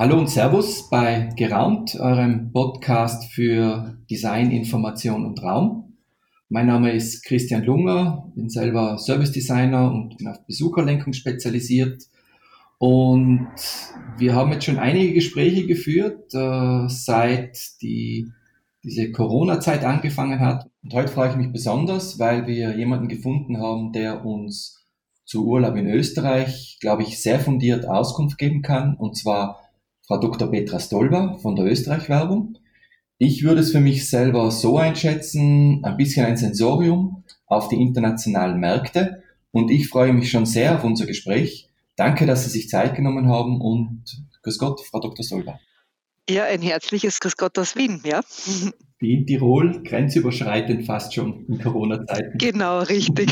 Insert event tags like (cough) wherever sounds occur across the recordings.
Hallo und Servus bei Geraumt, eurem Podcast für Design, Information und Raum. Mein Name ist Christian Lunger, bin selber Service Designer und bin auf Besucherlenkung spezialisiert. Und wir haben jetzt schon einige Gespräche geführt, äh, seit die, diese Corona-Zeit angefangen hat. Und heute freue ich mich besonders, weil wir jemanden gefunden haben, der uns zu Urlaub in Österreich, glaube ich, sehr fundiert Auskunft geben kann. Und zwar Frau Dr. Petra Stolber von der Österreich-Werbung. Ich würde es für mich selber so einschätzen, ein bisschen ein Sensorium auf die internationalen Märkte. Und ich freue mich schon sehr auf unser Gespräch. Danke, dass Sie sich Zeit genommen haben und grüß Gott, Frau Dr. Stolber. Ja, ein herzliches Grüß Gott aus Wien, ja. Wie in Tirol, grenzüberschreitend fast schon in Corona-Zeiten. Genau, richtig.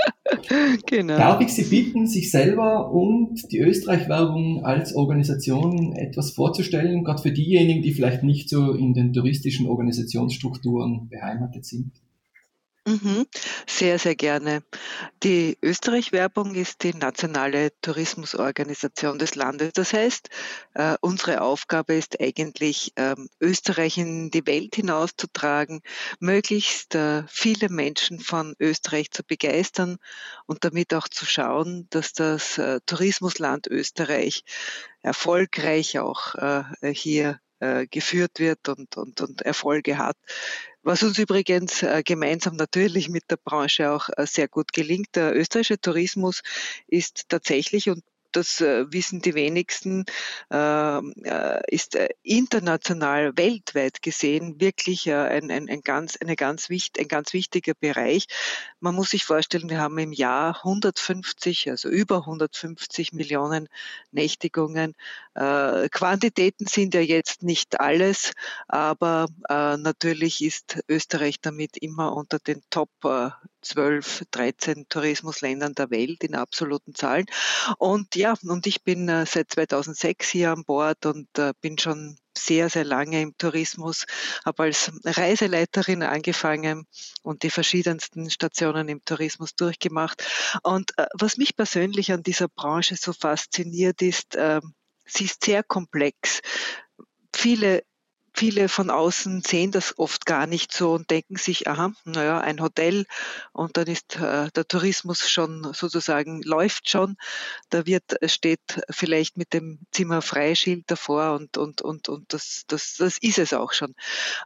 (laughs) genau. Darf ich Sie bitten, sich selber und die Österreich-Werbung als Organisation etwas vorzustellen, gerade für diejenigen, die vielleicht nicht so in den touristischen Organisationsstrukturen beheimatet sind? Mhm. Sehr, sehr gerne. Die Österreich-Werbung ist die nationale Tourismusorganisation des Landes. Das heißt, äh, unsere Aufgabe ist eigentlich, ähm, Österreich in die Welt hinauszutragen, möglichst äh, viele Menschen von Österreich zu begeistern und damit auch zu schauen, dass das äh, Tourismusland Österreich erfolgreich auch äh, hier äh, geführt wird und, und, und Erfolge hat. Was uns übrigens äh, gemeinsam natürlich mit der Branche auch äh, sehr gut gelingt. Der österreichische Tourismus ist tatsächlich, und das äh, wissen die wenigsten, ähm, äh, ist äh, international, weltweit gesehen wirklich ein, ein, ein, ganz, eine ganz ein ganz wichtiger Bereich. Man muss sich vorstellen, wir haben im Jahr 150, also über 150 Millionen Nächtigungen. Quantitäten sind ja jetzt nicht alles, aber natürlich ist Österreich damit immer unter den Top 12, 13 Tourismusländern der Welt in absoluten Zahlen. Und ja, und ich bin äh, seit 2006 hier an Bord und äh, bin schon sehr, sehr lange im Tourismus, habe als Reiseleiterin angefangen und die verschiedensten Stationen im Tourismus durchgemacht. Und äh, was mich persönlich an dieser Branche so fasziniert, ist, äh, sie ist sehr komplex. Viele viele von außen sehen das oft gar nicht so und denken sich, aha, naja, ein Hotel und dann ist äh, der Tourismus schon sozusagen, läuft schon. Da wird, steht vielleicht mit dem Zimmer Freischild davor und, und, und, und das, das, das ist es auch schon.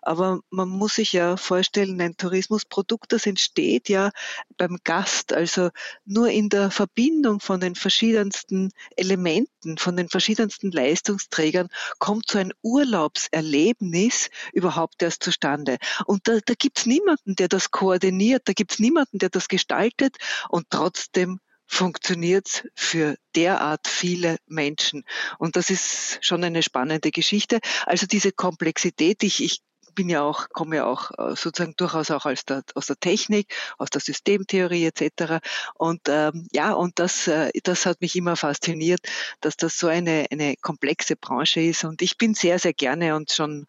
Aber man muss sich ja vorstellen, ein Tourismusprodukt, das entsteht ja beim Gast, also nur in der Verbindung von den verschiedensten Elementen, von den verschiedensten Leistungsträgern kommt so ein Urlaubserleben Ergebnis überhaupt erst zustande. Und da, da gibt es niemanden, der das koordiniert, da gibt es niemanden, der das gestaltet und trotzdem funktioniert es für derart viele Menschen. Und das ist schon eine spannende Geschichte. Also diese Komplexität, ich, ich bin ja auch, komme ja auch äh, sozusagen durchaus auch aus der, aus der Technik, aus der Systemtheorie etc. Und ähm, ja, und das, äh, das hat mich immer fasziniert, dass das so eine, eine komplexe Branche ist. Und ich bin sehr, sehr gerne und schon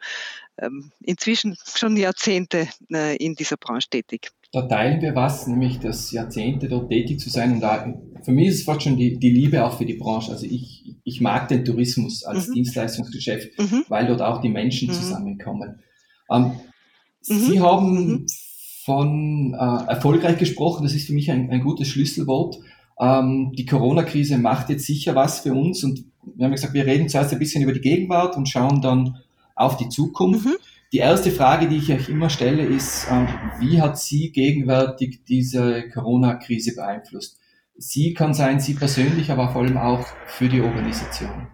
ähm, inzwischen schon Jahrzehnte äh, in dieser Branche tätig. Da teilen wir was, nämlich das Jahrzehnte dort tätig zu sein. Und da, für mich ist es fast schon die, die Liebe auch für die Branche. Also ich, ich mag den Tourismus als mhm. Dienstleistungsgeschäft, mhm. weil dort auch die Menschen mhm. zusammenkommen. Ähm, mhm. Sie haben mhm. von äh, erfolgreich gesprochen, das ist für mich ein, ein gutes Schlüsselwort. Ähm, die Corona-Krise macht jetzt sicher was für uns und wir haben gesagt, wir reden zuerst ein bisschen über die Gegenwart und schauen dann auf die Zukunft. Mhm. Die erste Frage, die ich euch immer stelle, ist, ähm, wie hat Sie gegenwärtig diese Corona-Krise beeinflusst? Sie kann sein, Sie persönlich, aber vor allem auch für die Organisation.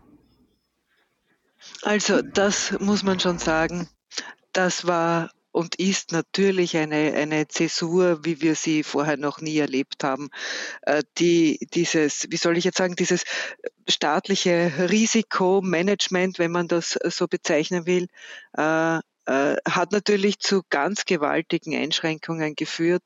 Also das muss man schon sagen das war und ist natürlich eine, eine Zäsur, wie wir sie vorher noch nie erlebt haben. Äh, die, dieses, wie soll ich jetzt sagen, dieses staatliche Risikomanagement, wenn man das so bezeichnen will, äh, hat natürlich zu ganz gewaltigen Einschränkungen geführt.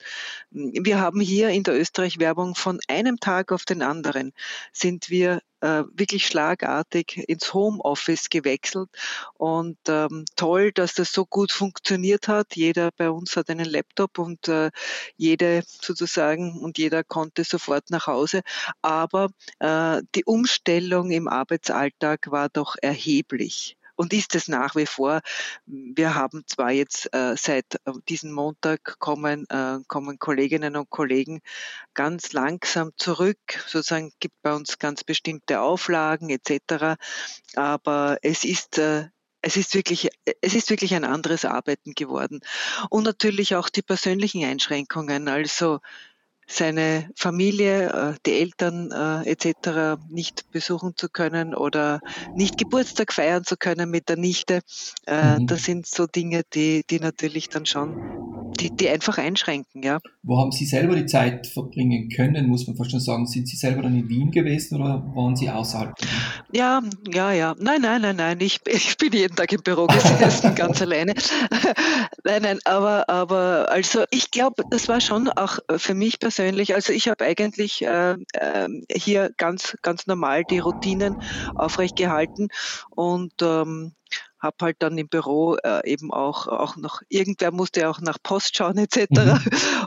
Wir haben hier in der Österreich-Werbung von einem Tag auf den anderen sind wir äh, wirklich schlagartig ins Homeoffice gewechselt und ähm, toll, dass das so gut funktioniert hat. Jeder bei uns hat einen Laptop und äh, jede sozusagen und jeder konnte sofort nach Hause. Aber äh, die Umstellung im Arbeitsalltag war doch erheblich und ist es nach wie vor. Wir haben zwar jetzt äh, seit äh, diesem Montag kommen, äh, kommen Kolleginnen und Kollegen ganz langsam zurück, sozusagen gibt bei uns ganz bestimmte Auflagen etc. Aber es ist äh, es ist wirklich, es ist wirklich ein anderes Arbeiten geworden. Und natürlich auch die persönlichen Einschränkungen. Also seine Familie, äh, die Eltern äh, etc. nicht besuchen zu können oder nicht Geburtstag feiern zu können mit der Nichte. Äh, mhm. Das sind so Dinge, die, die natürlich dann schon die, die einfach einschränken, ja. Wo haben Sie selber die Zeit verbringen können, muss man fast schon sagen? Sind Sie selber dann in Wien gewesen oder waren Sie außerhalb? Ja, ja, ja. Nein, nein, nein, nein. Ich, (laughs) ich bin jeden Tag im Büro gesessen, (laughs) ganz alleine. (laughs) nein, nein, aber, aber also ich glaube, das war schon auch für mich persönlich, also ich habe eigentlich äh, äh, hier ganz, ganz normal die Routinen aufrecht gehalten und ähm, habe halt dann im Büro äh, eben auch, auch noch, irgendwer musste auch nach Post schauen etc. Mhm.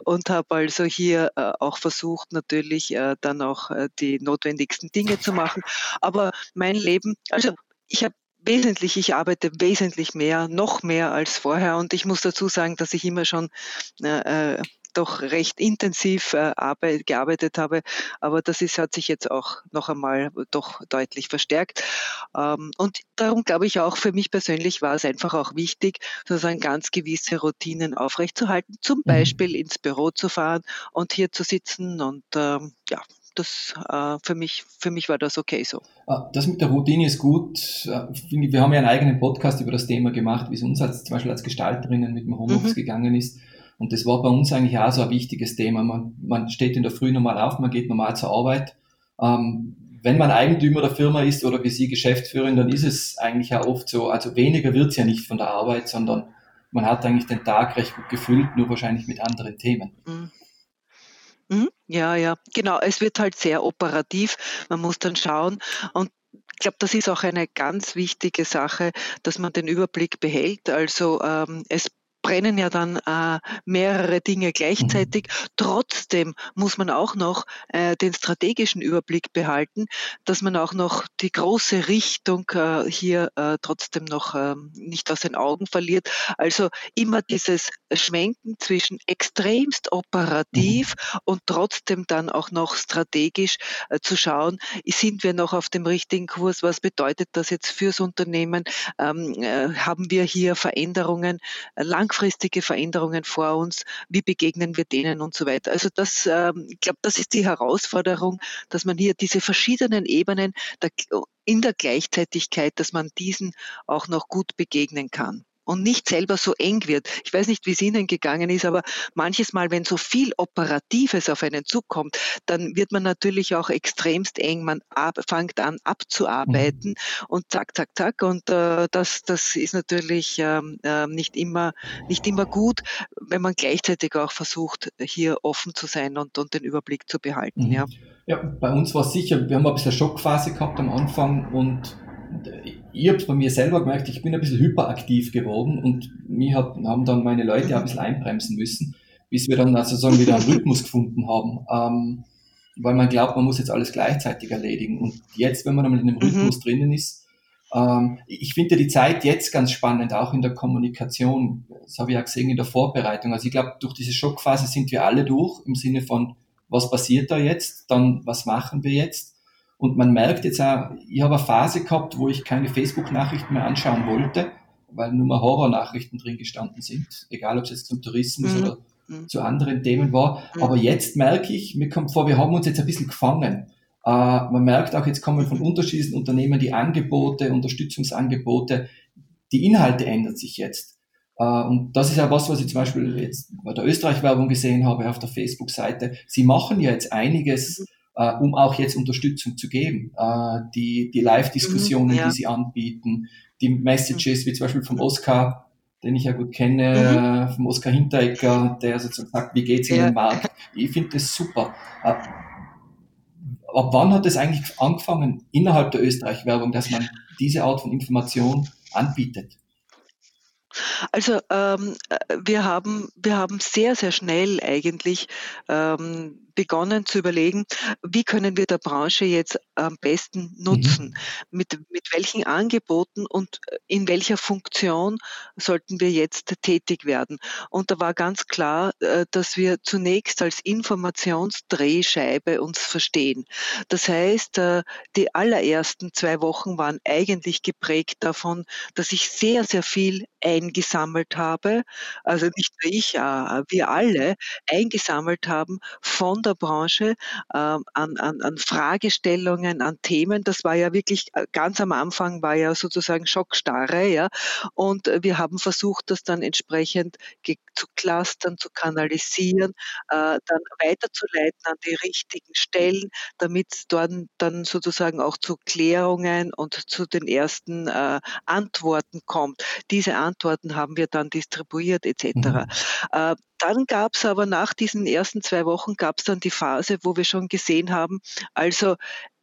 und habe also hier äh, auch versucht natürlich äh, dann auch äh, die notwendigsten Dinge zu machen. Aber mein Leben, also ich habe wesentlich, ich arbeite wesentlich mehr, noch mehr als vorher und ich muss dazu sagen, dass ich immer schon äh, äh doch recht intensiv äh, arbeit, gearbeitet habe. Aber das ist, hat sich jetzt auch noch einmal doch deutlich verstärkt. Ähm, und darum glaube ich auch, für mich persönlich war es einfach auch wichtig, sozusagen ganz gewisse Routinen aufrechtzuerhalten, zum mhm. Beispiel ins Büro zu fahren und hier zu sitzen und ähm, ja, das äh, für mich für mich war das okay so. Ah, das mit der Routine ist gut. Äh, wir haben ja einen eigenen Podcast über das Thema gemacht, wie es uns als zum Beispiel als Gestalterinnen mit dem Homeoffice mhm. gegangen ist. Und das war bei uns eigentlich auch so ein wichtiges Thema. Man, man steht in der Früh normal auf, man geht normal zur Arbeit. Ähm, wenn man Eigentümer der Firma ist oder wie Sie Geschäftsführerin, dann ist es eigentlich auch oft so, also weniger wird's ja nicht von der Arbeit, sondern man hat eigentlich den Tag recht gut gefüllt, nur wahrscheinlich mit anderen Themen. Mhm. mhm. Ja, ja, genau. Es wird halt sehr operativ. Man muss dann schauen und ich glaube, das ist auch eine ganz wichtige Sache, dass man den Überblick behält. Also ähm, es brennen ja dann äh, mehrere Dinge gleichzeitig. Mhm. Trotzdem muss man auch noch äh, den strategischen Überblick behalten, dass man auch noch die große Richtung äh, hier äh, trotzdem noch äh, nicht aus den Augen verliert. Also immer dieses Schwenken zwischen extremst operativ mhm. und trotzdem dann auch noch strategisch äh, zu schauen, sind wir noch auf dem richtigen Kurs? Was bedeutet das jetzt fürs Unternehmen? Ähm, äh, haben wir hier Veränderungen langfristig? Langfristige Veränderungen vor uns, wie begegnen wir denen und so weiter. Also das, ähm, ich glaube, das ist die Herausforderung, dass man hier diese verschiedenen Ebenen in der Gleichzeitigkeit, dass man diesen auch noch gut begegnen kann und nicht selber so eng wird. Ich weiß nicht, wie es Ihnen gegangen ist, aber manches Mal, wenn so viel Operatives auf einen zukommt, dann wird man natürlich auch extremst eng. Man ab, fängt an abzuarbeiten mhm. und zack, zack, zack. Und äh, das, das ist natürlich ähm, äh, nicht, immer, nicht immer gut, wenn man gleichzeitig auch versucht, hier offen zu sein und, und den Überblick zu behalten. Mhm. Ja. ja, bei uns war es sicher, wir haben ein bisschen Schockphase gehabt am Anfang und ich habe es bei mir selber gemerkt, ich bin ein bisschen hyperaktiv geworden und mir hab, haben dann meine Leute ein bisschen einbremsen müssen, bis wir dann also so wieder einen (laughs) Rhythmus gefunden haben. Ähm, weil man glaubt, man muss jetzt alles gleichzeitig erledigen. Und jetzt, wenn man einmal in dem mhm. Rhythmus mhm. drinnen ist, ähm, ich finde die Zeit jetzt ganz spannend, auch in der Kommunikation. Das habe ich ja gesehen in der Vorbereitung. Also ich glaube, durch diese Schockphase sind wir alle durch, im Sinne von, was passiert da jetzt, dann was machen wir jetzt und man merkt jetzt auch, ich habe eine Phase gehabt, wo ich keine Facebook-Nachrichten mehr anschauen wollte, weil nur mal Horror-Nachrichten drin gestanden sind, egal ob es jetzt zum Tourismus mhm. oder mhm. zu anderen Themen war. Mhm. Aber jetzt merke ich, mir kommt vor, wir haben uns jetzt ein bisschen gefangen. Äh, man merkt auch, jetzt kommen von unterschiedlichen Unternehmen die Angebote, Unterstützungsangebote, die Inhalte ändern sich jetzt. Äh, und das ist ja was, was ich zum Beispiel jetzt bei der Österreich-Werbung gesehen habe auf der Facebook-Seite. Sie machen ja jetzt einiges, mhm äh, um auch jetzt Unterstützung zu geben. Äh, die die Live-Diskussionen, mhm, ja. die sie anbieten, die Messages, wie zum Beispiel vom Oscar, den ich ja gut kenne, mhm. vom Oskar Hinteregger, der sozusagen sagt, wie geht's in ja. den Markt. Ich finde das super. Ab, ab wann hat es eigentlich angefangen innerhalb der Österreich-Werbung, dass man diese Art von Information anbietet? Also ähm, äh, wir haben wir haben sehr sehr schnell eigentlich ähm, begonnen zu überlegen, wie können wir der Branche jetzt am besten nutzen? Mhm. Mit, mit welchen Angeboten und äh, in welcher Funktion sollten wir jetzt tätig werden? Und da war ganz klar, äh, dass wir zunächst als Informationsdrehscheibe uns verstehen. Das heißt, äh, die allerersten zwei Wochen waren eigentlich geprägt davon, dass ich sehr, sehr viel eingesammelt habe, also nicht nur ich, wir alle eingesammelt haben von der Branche ähm, an, an, an Fragestellungen, an Themen. Das war ja wirklich äh, ganz am Anfang war ja sozusagen Schockstarre, ja. Und äh, wir haben versucht, das dann entsprechend zu clustern, zu kanalisieren, äh, dann weiterzuleiten an die richtigen Stellen, damit es dort dann sozusagen auch zu Klärungen und zu den ersten äh, Antworten kommt. Diese Antworten haben wir dann distribuiert etc. Mhm. Äh, dann gab es aber nach diesen ersten zwei Wochen gab es dann die Phase, wo wir schon gesehen haben, also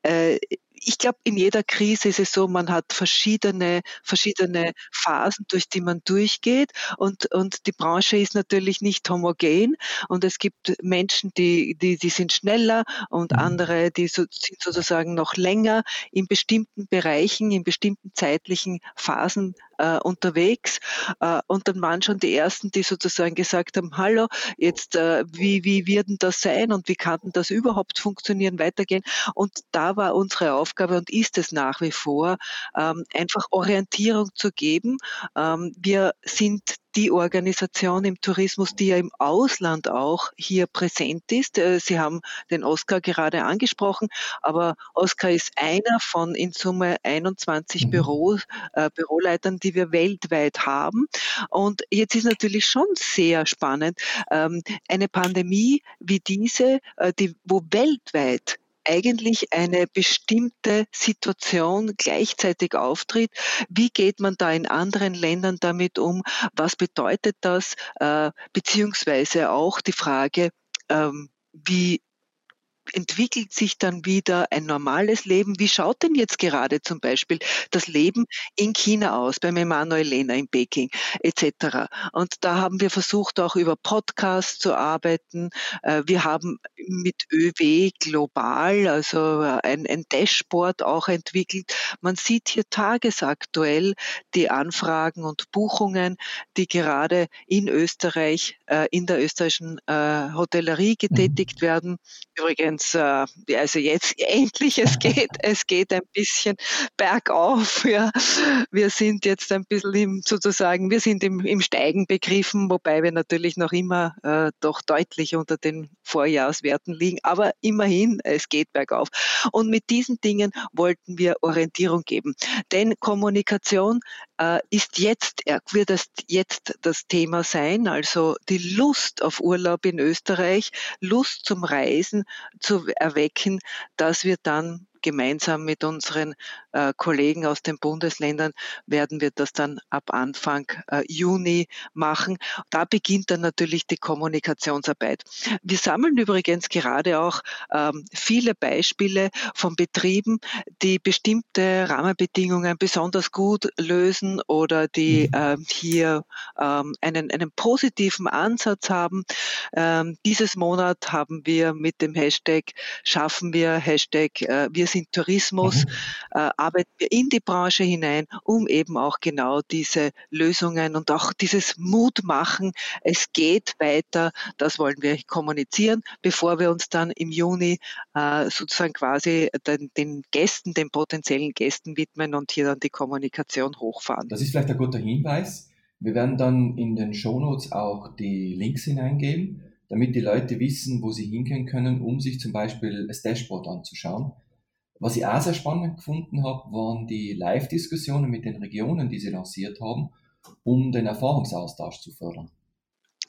äh, ich glaube, in jeder Krise ist es so, man hat verschiedene, verschiedene Phasen, durch die man durchgeht und, und die Branche ist natürlich nicht homogen und es gibt Menschen, die, die, die sind schneller und mhm. andere, die so, sind sozusagen noch länger in bestimmten Bereichen, in bestimmten zeitlichen Phasen äh, unterwegs. Äh, und dann waren schon die Ersten, die sozusagen gesagt haben, hallo, jetzt äh, wie, wie wird denn das sein und wie kann denn das überhaupt funktionieren, weitergehen? Und da war unsere Aufgabe und ist es nach wie vor, ähm, einfach Orientierung zu geben. Ähm, wir sind die Organisation im Tourismus, die ja im Ausland auch hier präsent ist. Äh, Sie haben den Oscar gerade angesprochen, aber Oscar ist einer von in Summe 21 mhm. Büro, äh, Büroleitern, die wir weltweit haben. Und jetzt ist natürlich schon sehr spannend, ähm, eine Pandemie wie diese, äh, die, wo weltweit eigentlich eine bestimmte Situation gleichzeitig auftritt. Wie geht man da in anderen Ländern damit um? Was bedeutet das? Äh, beziehungsweise auch die Frage, ähm, wie entwickelt sich dann wieder ein normales Leben. Wie schaut denn jetzt gerade zum Beispiel das Leben in China aus, beim Emanuel Lehner in Peking etc. Und da haben wir versucht, auch über Podcasts zu arbeiten. Äh, wir haben mit ÖW global, also äh, ein, ein Dashboard auch entwickelt. Man sieht hier tagesaktuell die Anfragen und Buchungen, die gerade in Österreich, äh, in der österreichischen Hotellerie mhm. getätigt werden. Übrigens übrigens, äh, also jetzt (laughs) endlich, es geht, es geht ein bisschen bergauf. Ja. Wir sind jetzt ein bisschen im, sozusagen, wir sind im, im Steigen begriffen, wobei wir natürlich noch immer äh, doch deutlich unter den Vorjahreswerten liegen. Aber immerhin, es geht bergauf. Und mit diesen Dingen wollten wir Orientierung geben. Denn Kommunikation ist jetzt, wird das jetzt das Thema sein, also die Lust auf Urlaub in Österreich, Lust zum Reisen zu erwecken, dass wir dann gemeinsam mit unseren äh, Kollegen aus den Bundesländern werden wir das dann ab Anfang äh, Juni machen. Da beginnt dann natürlich die Kommunikationsarbeit. Wir sammeln übrigens gerade auch ähm, viele Beispiele von Betrieben, die bestimmte Rahmenbedingungen besonders gut lösen oder die äh, hier ähm, einen, einen positiven Ansatz haben. Ähm, dieses Monat haben wir mit dem Hashtag schaffen wir Hashtag äh, wir sind Tourismus, mhm. äh, arbeiten wir in die Branche hinein, um eben auch genau diese Lösungen und auch dieses Mut machen, es geht weiter, das wollen wir kommunizieren, bevor wir uns dann im Juni äh, sozusagen quasi den, den Gästen, den potenziellen Gästen widmen und hier dann die Kommunikation hochfahren. Das ist vielleicht ein guter Hinweis. Wir werden dann in den Shownotes auch die Links hineingeben, damit die Leute wissen, wo sie hingehen können, um sich zum Beispiel das Dashboard anzuschauen. Was ich auch sehr spannend gefunden habe, waren die Live-Diskussionen mit den Regionen, die sie lanciert haben, um den Erfahrungsaustausch zu fördern.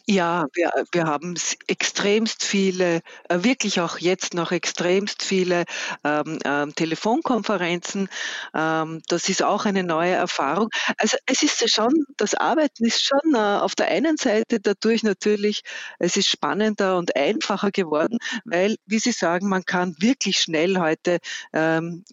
Ja, wir wir haben extremst viele äh, wirklich auch jetzt noch extremst viele, ähm, ähm, Telefonkonferenzen. Ähm, das ist auch eine neue Erfahrung. Also, es ist schon das Arbeiten ist schon, äh, auf der einen Seite dadurch natürlich es ist spannender und einfacher geworden, weil, wie Sie sagen, man kann wirklich schnell heute, ähm,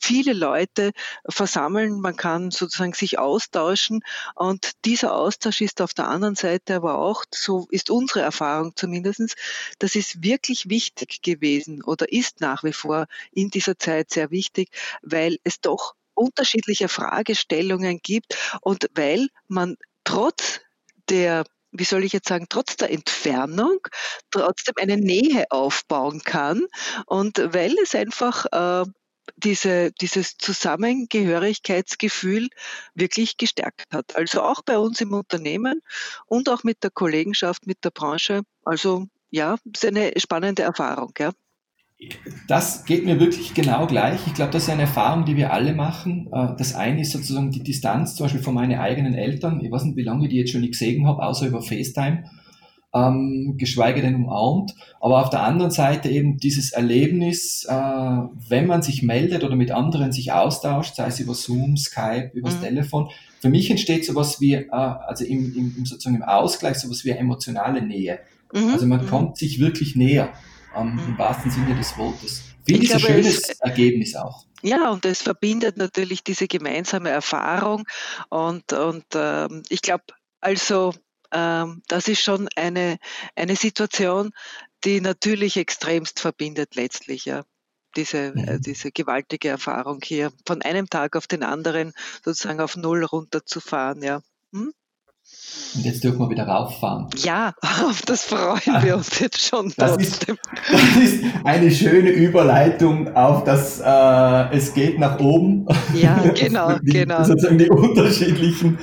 viele Leute versammeln. Man kann sozusagen sich austauschen und dieser Austausch ist auf der anderen Seite aber auch, so ist unsere Erfahrung zumindestens, das ist wirklich wichtig gewesen oder ist nach wie vor in dieser Zeit sehr wichtig, weil es doch unterschiedliche Fragestellungen gibt und weil man trotz der wie soll ich jetzt sagen, trotz der Entfernung trotzdem eine Nähe aufbauen kann und weil es einfach äh, diese, dieses Zusammengehörigkeitsgefühl wirklich gestärkt hat. Also auch bei uns im Unternehmen und auch mit der Kollegenschaft, mit der Branche. Also ja, ist eine spannende Erfahrung. Ja. Das geht mir wirklich genau gleich. Ich glaube, das ist eine Erfahrung, die wir alle machen. Äh, das eine ist sozusagen die Distanz, zum Beispiel von meinen eigenen Eltern. Ich weiß nicht, wie lange ich die jetzt schon nicht gesehen habe, außer über FaceTime ähm, geschweige denn umarmt. Aber auf der anderen Seite eben dieses Erlebnis, äh, wenn man sich meldet oder mit anderen sich austauscht, sei es über Zoom, Skype, übers mhm. Telefon. Für mich entsteht sowas wie, äh, also im, im, sozusagen im Ausgleich, sowas wie emotionale Nähe. Mhm. Also man mhm. kommt sich wirklich näher, ähm, im mhm. wahrsten Sinne des Wortes. Finde ich ein schönes es, Ergebnis auch. Ja, und es verbindet natürlich diese gemeinsame Erfahrung und, und ähm, ich glaube, also das ist schon eine, eine Situation, die natürlich extremst verbindet letztlich, ja. Diese, äh, mhm. diese gewaltige Erfahrung hier, von einem Tag auf den anderen sozusagen auf Null runterzufahren, ja. Hm? Und jetzt dürfen wir wieder rauffahren. Ja, (laughs) auf das freuen wir uns jetzt schon. Das ist, (laughs) das ist, eine schöne Überleitung auf das, äh, es geht nach oben. Ja, (laughs) genau, die, genau. Sozusagen die unterschiedlichen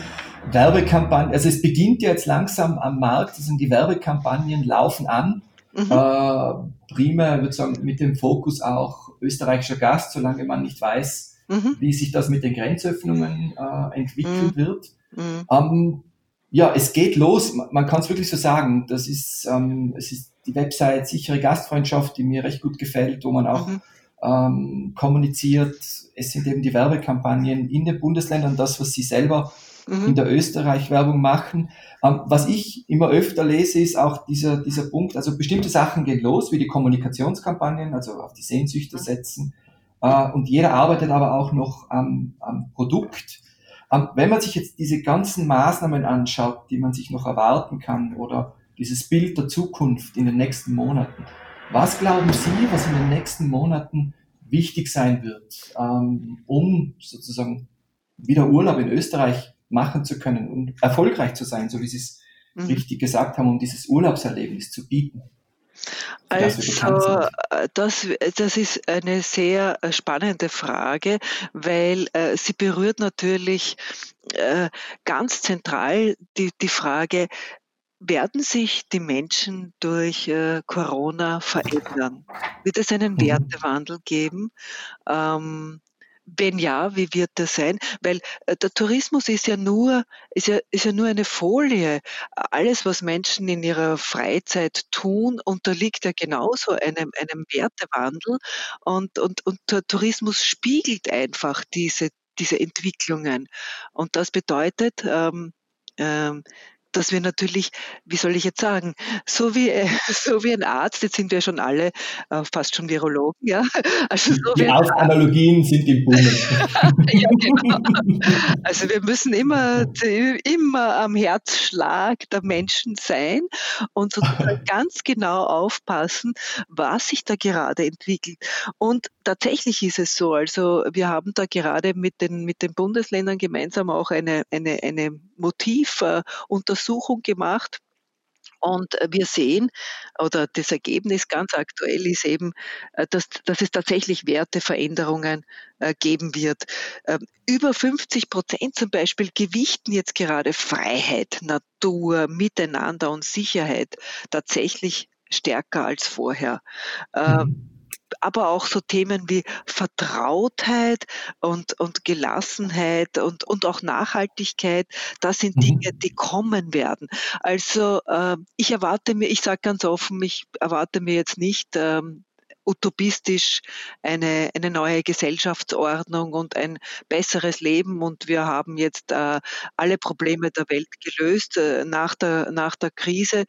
Werbekampagnen, also es beginnt jetzt langsam am Markt, also die Werbekampagnen laufen an. Mhm. Äh, primär, würde sagen, mit dem Fokus auch österreichischer Gast, solange man nicht weiß, mhm. wie sich das mit den Grenzöffnungen äh, entwickeln mhm. wird. Mhm. Ähm, ja, es geht los, man kann es wirklich so sagen. Das ist, ähm, es ist die Website sichere Gastfreundschaft, die mir recht gut gefällt, wo man auch mhm. ähm, kommuniziert. Es sind eben die Werbekampagnen in den Bundesländern, das, was sie selber mhm. in der Österreich-Werbung machen. Ähm, was ich immer öfter lese, ist auch dieser, dieser Punkt, also bestimmte Sachen gehen los, wie die Kommunikationskampagnen, also auf die Sehnsüchte mhm. setzen. Äh, und jeder arbeitet aber auch noch am, am Produkt. Ähm, wenn man sich jetzt diese ganzen Maßnahmen anschaut, die man sich noch erwarten kann oder dieses Bild der Zukunft in den nächsten Monaten, was glauben Sie, was in den nächsten Monaten wichtig sein wird, ähm, um sozusagen wieder Urlaub in Österreich machen zu können und erfolgreich zu sein, so wie Sie es mhm. richtig gesagt haben, um dieses Urlaubserlebnis zu bieten. Also, äh, das, das ist eine sehr äh, spannende Frage, weil äh, sie berührt natürlich äh, ganz zentral die, die Frage, werden sich die Menschen durch äh, Corona verändern? Wird es einen mhm. Wertewandel geben? Ähm, wenn ja, wie wird das sein? Weil äh, der Tourismus ist ja nur, ist ja, ist ja nur eine Folie. Alles, was Menschen in ihrer Freizeit tun, unterliegt ja genauso einem, einem Wertewandel. Und, und, und der Tourismus spiegelt einfach diese, diese Entwicklungen. Und das bedeutet, ähm, ähm, dass wir natürlich, wie soll ich jetzt sagen, so wie, äh, (laughs) so wie ein Arzt, jetzt sind wir schon alle äh, fast schon Virologen, ja. (laughs) Also so Die Analogien sind im Boom. (laughs) ja, genau. Also wir müssen immer, immer am Herzschlag der Menschen sein und sozusagen ganz genau aufpassen, was sich da gerade entwickelt. Und tatsächlich ist es so, also wir haben da gerade mit den, mit den Bundesländern gemeinsam auch eine, eine, eine Motivuntersuchung gemacht. Und wir sehen, oder das Ergebnis ganz aktuell ist eben, äh, dass, dass es tatsächlich Werteveränderungen äh, geben wird. Ähm, über 50 Prozent zum Beispiel gewichten jetzt gerade Freiheit, Natur, Miteinander und Sicherheit tatsächlich stärker als vorher. Ähm, mhm. Aber auch so Themen wie Vertrautheit und, und Gelassenheit und, und auch Nachhaltigkeit, das sind mhm. Dinge, die kommen werden. Also äh, ich erwarte mir, ich sage ganz offen, ich erwarte mir jetzt nicht ähm, utopistisch eine, eine neue Gesellschaftsordnung und ein besseres Leben und wir haben jetzt äh, alle Probleme der Welt gelöst äh, nach, der, nach der Krise.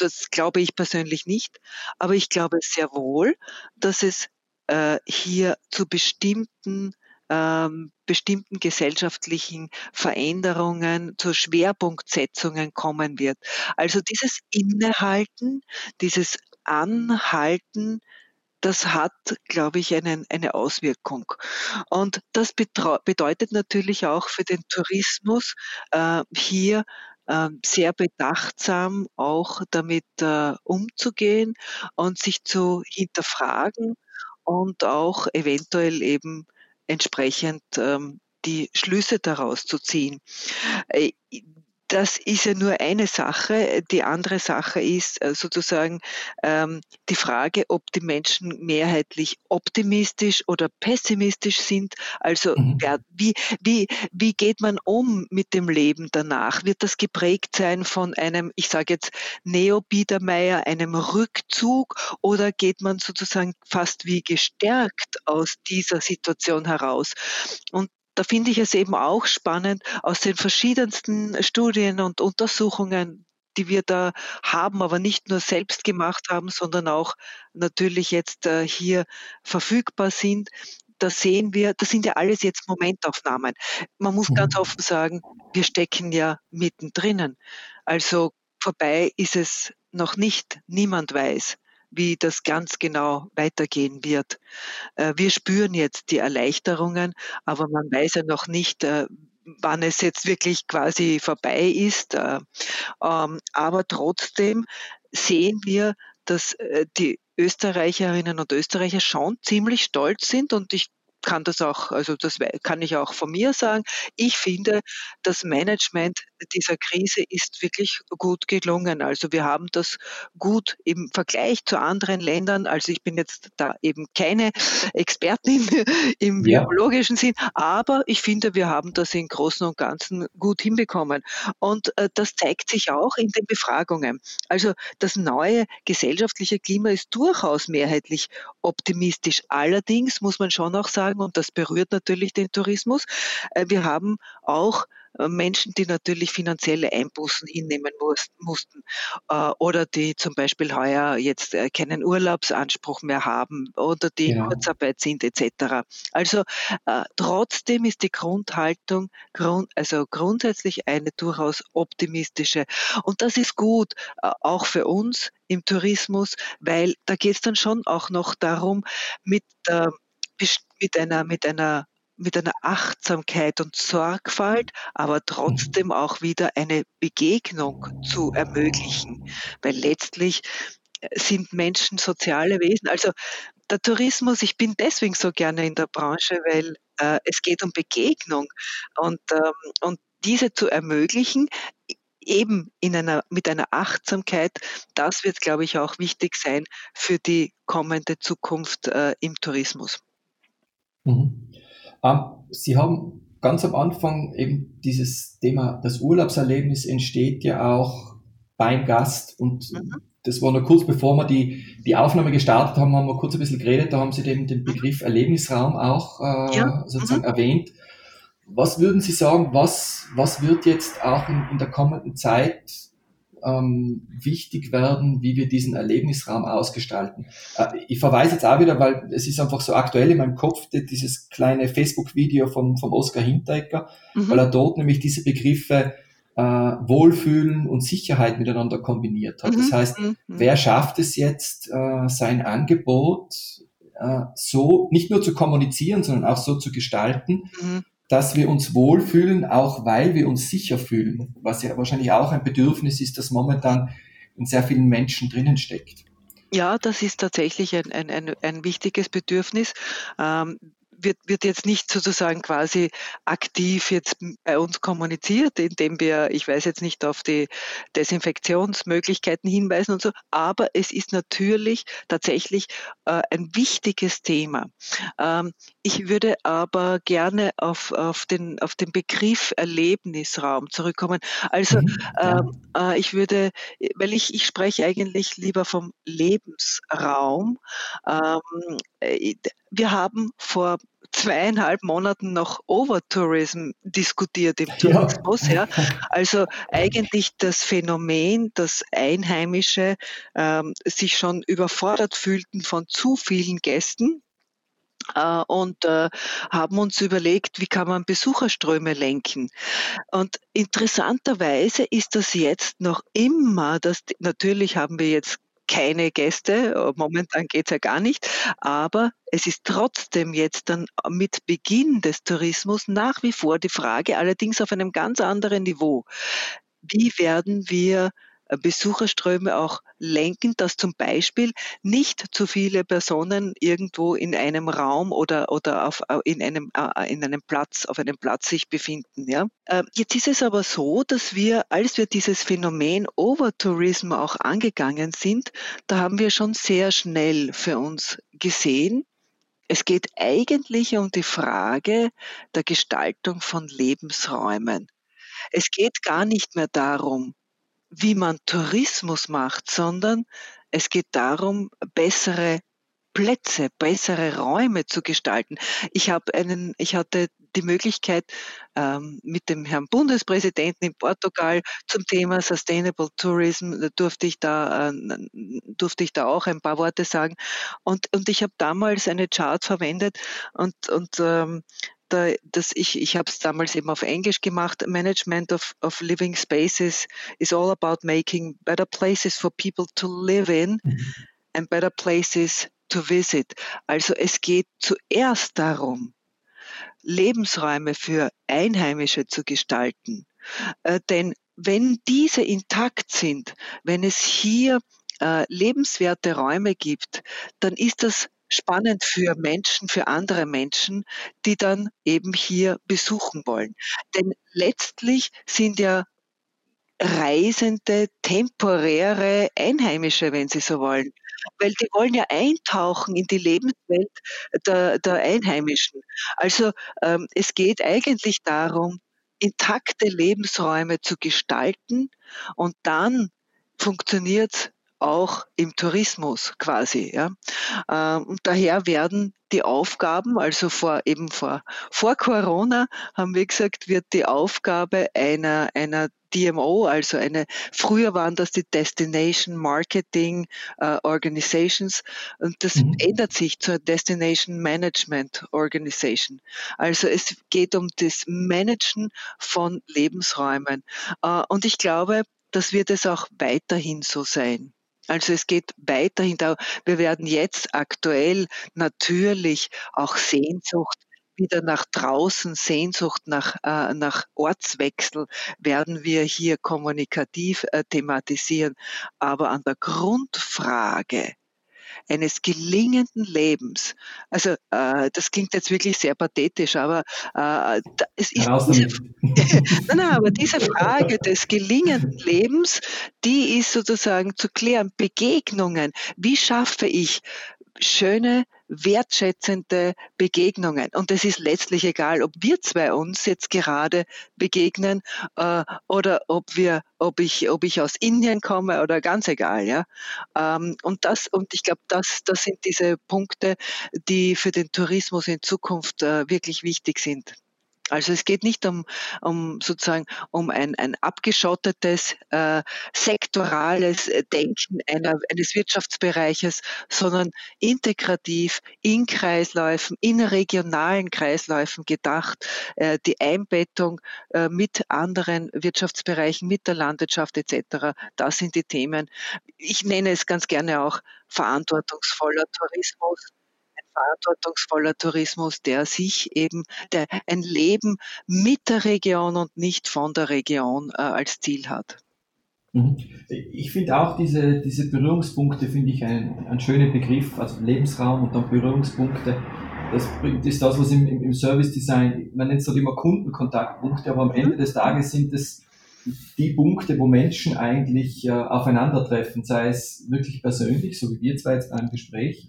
Das glaube ich persönlich nicht, aber ich glaube sehr wohl, dass es äh, hier zu bestimmten ähm, bestimmten gesellschaftlichen Veränderungen, zu Schwerpunktsetzungen kommen wird. Also dieses Innehalten, dieses Anhalten das hat, glaube ich, einen, eine Auswirkung. Und das bedeutet natürlich auch für den Tourismus äh, hier sehr bedachtsam auch damit äh, umzugehen und sich zu hinterfragen und auch eventuell eben entsprechend ähm, die Schlüsse daraus zu ziehen. Das ist ja nur eine Sache. Die andere Sache ist äh, sozusagen ähm, die Frage, ob die Menschen mehrheitlich optimistisch oder pessimistisch sind. Also mhm. ja, wie, wie, wie geht man um mit dem Leben danach? Wird das geprägt sein von einem, ich sage jetzt, Neo-Biedermeier, einem Rückzug oder geht man sozusagen fast wie gestärkt aus dieser Situation heraus? Und da finde ich es eben auch spannend, aus den verschiedensten Studien und Untersuchungen, die wir da haben, aber nicht nur selbst gemacht haben, sondern auch natürlich jetzt äh, hier verfügbar sind. Da sehen wir, das sind ja alles jetzt Momentaufnahmen. Man muss ganz mhm. offen sagen, wir stecken ja mittendrin. Also vorbei ist es noch nicht. Niemand weiß wie das ganz genau weitergehen wird. Äh, wir spüren jetzt die Erleichterungen, aber man weiß ja noch nicht, äh, wann es jetzt wirklich quasi vorbei ist. Äh, ähm, aber trotzdem sehen wir, dass die Österreicherinnen und Österreicher schon ziemlich stolz sind und ich kann das auch, also das kann ich auch von mir sagen. Ich finde, das Management dieser Krise ist wirklich gut gelungen. Also wir haben das gut im Vergleich zu anderen Ländern. Also ich bin jetzt da eben keine Expertin (laughs) im ja. biologischen Sinn, aber ich finde, wir haben das im Großen und Ganzen gut hinbekommen. Und äh, das zeigt sich auch in den Befragungen. Also das neue gesellschaftliche Klima ist durchaus mehrheitlich optimistisch. Allerdings muss man schon auch sagen, und das berührt natürlich den Tourismus. Äh, wir haben auch Menschen, die natürlich finanzielle Einbußen hinnehmen mussten äh, oder die zum Beispiel heuer jetzt keinen Urlaubsanspruch mehr haben oder die genau. in Kurzarbeit sind etc. Also trotzdem ist die Grundhaltung also grundsätzlich eine durchaus optimistische und das ist gut auch für uns im Tourismus, weil da geht es dann schon auch noch darum, mit mit einer, mit einer mit einer Achtsamkeit und Sorgfalt, aber trotzdem auch wieder eine Begegnung zu ermöglichen. Weil letztlich äh, sind Menschen soziale Wesen. Also der Tourismus, ich bin deswegen so gerne in der Branche, weil äh, es geht um Begegnung und, ähm, und diese zu ermöglichen, eben in einer, mit einer Achtsamkeit, das wird, glaube ich, auch wichtig sein für die kommende Zukunft äh, im Tourismus. Mhm. Ähm, Sie haben ganz am Anfang eben dieses Thema, das Urlaubserlebnis entsteht ja auch beim Gast und mhm. das war noch kurz bevor wir die, die Aufnahme gestartet haben, haben wir kurz ein bisschen geredet, da haben Sie den, den Begriff Erlebnisraum auch äh, ja. sozusagen mhm. erwähnt. Was würden Sie sagen, was, was wird jetzt auch in, in der kommenden Zeit ähm, wichtig werden, wie wir diesen Erlebnisraum ausgestalten. Äh, ich verweise jetzt auch wieder, weil es ist einfach so aktuell in meinem Kopf, dieses kleine Facebook-Video vom, vom Oskar Hinteregger, mhm. weil er dort nämlich diese Begriffe äh, Wohlfühlen und Sicherheit miteinander kombiniert hat. Mhm. Das heißt, mhm. wer schafft es jetzt, äh, sein Angebot äh, so nicht nur zu kommunizieren, sondern auch so zu gestalten, mhm dass wir uns wohlfühlen, auch weil wir uns sicher fühlen, was ja wahrscheinlich auch ein Bedürfnis ist, das momentan in sehr vielen Menschen drinnen steckt. Ja, das ist tatsächlich ein, ein, ein, wichtiges Bedürfnis. Ähm, wird, wird jetzt nicht sozusagen quasi aktiv jetzt bei uns kommuniziert, indem wir, ich weiß jetzt nicht, auf die Desinfektionsmöglichkeiten hinweisen und so, aber es ist natürlich tatsächlich äh, ein wichtiges Thema. Ähm, ich würde aber gerne auf, auf, den, auf den Begriff Erlebnisraum zurückkommen. Also mhm, ähm, äh, ich würde, weil ich, ich spreche eigentlich lieber vom Lebensraum. Ähm, äh, wir haben vor zweieinhalb Monaten noch Overtourism diskutiert im Tourismus. Ja. ja. Also eigentlich das Phänomen, dass Einheimische ähm, sich schon überfordert fühlten von zu vielen Gästen äh, und äh, haben uns überlegt, wie kann man Besucherströme lenken. Und interessanterweise ist das jetzt noch immer, dass natürlich haben wir jetzt keine Gäste, momentan geht es ja gar nicht, aber es ist trotzdem jetzt dann mit Beginn des Tourismus nach wie vor die Frage, allerdings auf einem ganz anderen Niveau. Wie werden wir äh, Besucherströme auch lenken, dass zum Beispiel nicht zu viele Personen irgendwo in einem Raum oder, oder auf, äh, in, einem, äh, in einem Platz, auf einem Platz sich befinden. Ja? Jetzt ist es aber so, dass wir, als wir dieses Phänomen Overtourism auch angegangen sind, da haben wir schon sehr schnell für uns gesehen, es geht eigentlich um die Frage der Gestaltung von Lebensräumen. Es geht gar nicht mehr darum, wie man Tourismus macht, sondern es geht darum, bessere Plätze, bessere Räume zu gestalten. Ich habe einen, ich hatte die Möglichkeit, ähm, mit dem Herrn Bundespräsidenten in Portugal zum Thema Sustainable Tourism durfte ich da, äh, durfte ich da auch ein paar Worte sagen. Und, und ich habe damals eine Chart verwendet und, und ähm, da, das ich, ich habe es damals eben auf Englisch gemacht. Management of, of Living Spaces is all about making better places for people to live in mhm. and better places to visit. Also es geht zuerst darum, Lebensräume für Einheimische zu gestalten. Äh, denn wenn diese intakt sind, wenn es hier äh, lebenswerte Räume gibt, dann ist das spannend für Menschen, für andere Menschen, die dann eben hier besuchen wollen. Denn letztlich sind ja Reisende, temporäre Einheimische, wenn Sie so wollen. Weil die wollen ja eintauchen in die Lebenswelt der, der Einheimischen. Also ähm, es geht eigentlich darum, intakte Lebensräume zu gestalten und dann funktioniert auch im Tourismus quasi. Ja. Ähm, und daher werden die Aufgaben, also vor eben vor, vor Corona haben wir gesagt, wird die Aufgabe einer, einer DMO, also eine, früher waren das die Destination Marketing uh, Organizations und das mhm. ändert sich zur Destination Management Organization. Also es geht um das Managen von Lebensräumen. Uh, und ich glaube, das wird es auch weiterhin so sein. Also es geht weiterhin da. Wir werden jetzt aktuell natürlich auch Sehnsucht wieder nach draußen, Sehnsucht nach, äh, nach Ortswechsel werden wir hier kommunikativ äh, thematisieren. Aber an der Grundfrage, eines gelingenden Lebens. Also äh, das klingt jetzt wirklich sehr pathetisch, aber äh, es ist diese, (laughs) nein, nein, aber diese Frage des gelingenden Lebens, die ist sozusagen zu klären. Begegnungen. Wie schaffe ich schöne wertschätzende Begegnungen. Und es ist letztlich egal, ob wir zwei uns jetzt gerade begegnen äh, oder ob wir, ob ich, ob ich aus Indien komme oder ganz egal, ja. Ähm, und das, und ich glaube, das, das sind diese Punkte, die für den Tourismus in Zukunft äh, wirklich wichtig sind. Also es geht nicht um, um sozusagen um ein, ein abgeschottetes äh, sektorales Denken einer, eines Wirtschaftsbereiches, sondern integrativ in Kreisläufen, in regionalen Kreisläufen gedacht, äh, die Einbettung äh, mit anderen Wirtschaftsbereichen, mit der Landwirtschaft etc. Das sind die Themen. Ich nenne es ganz gerne auch verantwortungsvoller Tourismus verantwortungsvoller Tourismus, der sich eben der, ein Leben mit der Region und nicht von der Region äh, als Ziel hat. Mhm. Ich finde auch diese, diese Berührungspunkte, finde ich ein, ein schöner Begriff, also Lebensraum und dann Berührungspunkte. das ist das, was im, im Service Design, man nennt es halt immer Kundenkontaktpunkte, aber am Ende des Tages sind es die Punkte, wo Menschen eigentlich äh, aufeinandertreffen, sei es wirklich persönlich, so wie wir zwei jetzt beim Gespräch,